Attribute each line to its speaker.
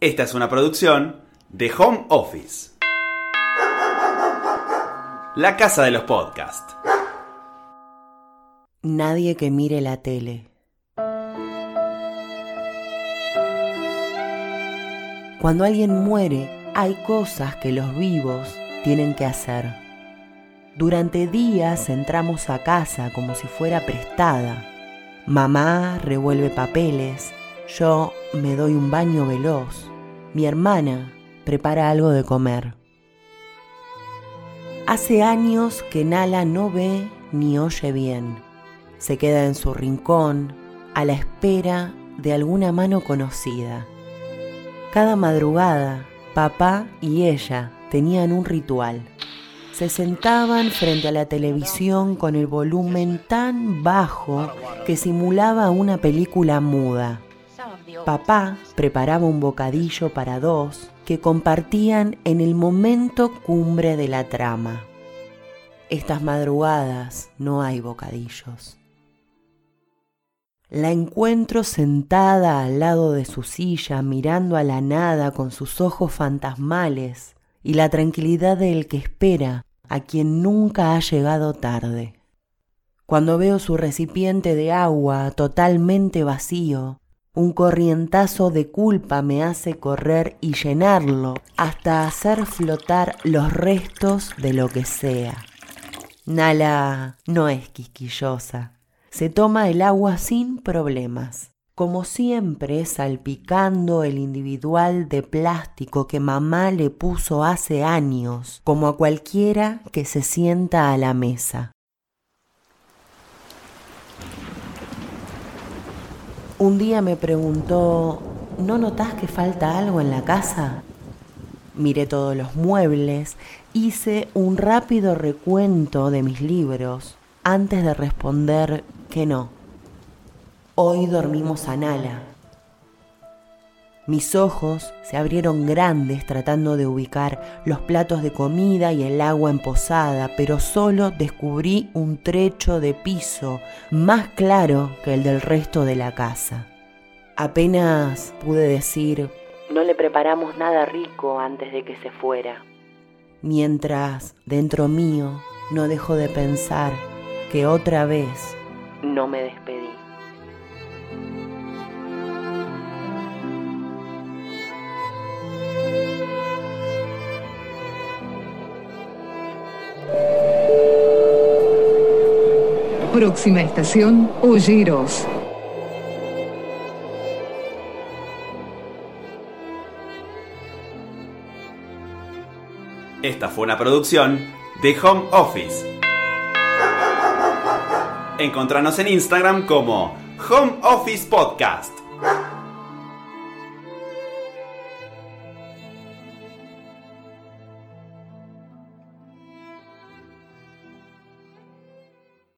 Speaker 1: Esta es una producción de Home Office. La casa de los podcasts.
Speaker 2: Nadie que mire la tele. Cuando alguien muere, hay cosas que los vivos tienen que hacer. Durante días entramos a casa como si fuera prestada. Mamá revuelve papeles, yo me doy un baño veloz. Mi hermana prepara algo de comer. Hace años que Nala no ve ni oye bien. Se queda en su rincón a la espera de alguna mano conocida. Cada madrugada, papá y ella tenían un ritual. Se sentaban frente a la televisión con el volumen tan bajo que simulaba una película muda. Papá preparaba un bocadillo para dos que compartían en el momento cumbre de la trama. Estas madrugadas no hay bocadillos. La encuentro sentada al lado de su silla, mirando a la nada con sus ojos fantasmales y la tranquilidad del que espera a quien nunca ha llegado tarde. Cuando veo su recipiente de agua totalmente vacío, un corrientazo de culpa me hace correr y llenarlo hasta hacer flotar los restos de lo que sea. Nala no es quisquillosa. Se toma el agua sin problemas, como siempre salpicando el individual de plástico que mamá le puso hace años, como a cualquiera que se sienta a la mesa. Un día me preguntó, ¿no notas que falta algo en la casa? Miré todos los muebles, hice un rápido recuento de mis libros antes de responder que no. Hoy dormimos a Nala. Mis ojos se abrieron grandes tratando de ubicar los platos de comida y el agua en posada, pero solo descubrí un trecho de piso más claro que el del resto de la casa. Apenas pude decir, no le preparamos nada rico antes de que se fuera. Mientras dentro mío no dejo de pensar que otra vez no me despedí.
Speaker 3: Próxima estación, Olleros.
Speaker 1: Esta fue una producción de Home Office. Encontranos en Instagram como Home Office Podcast.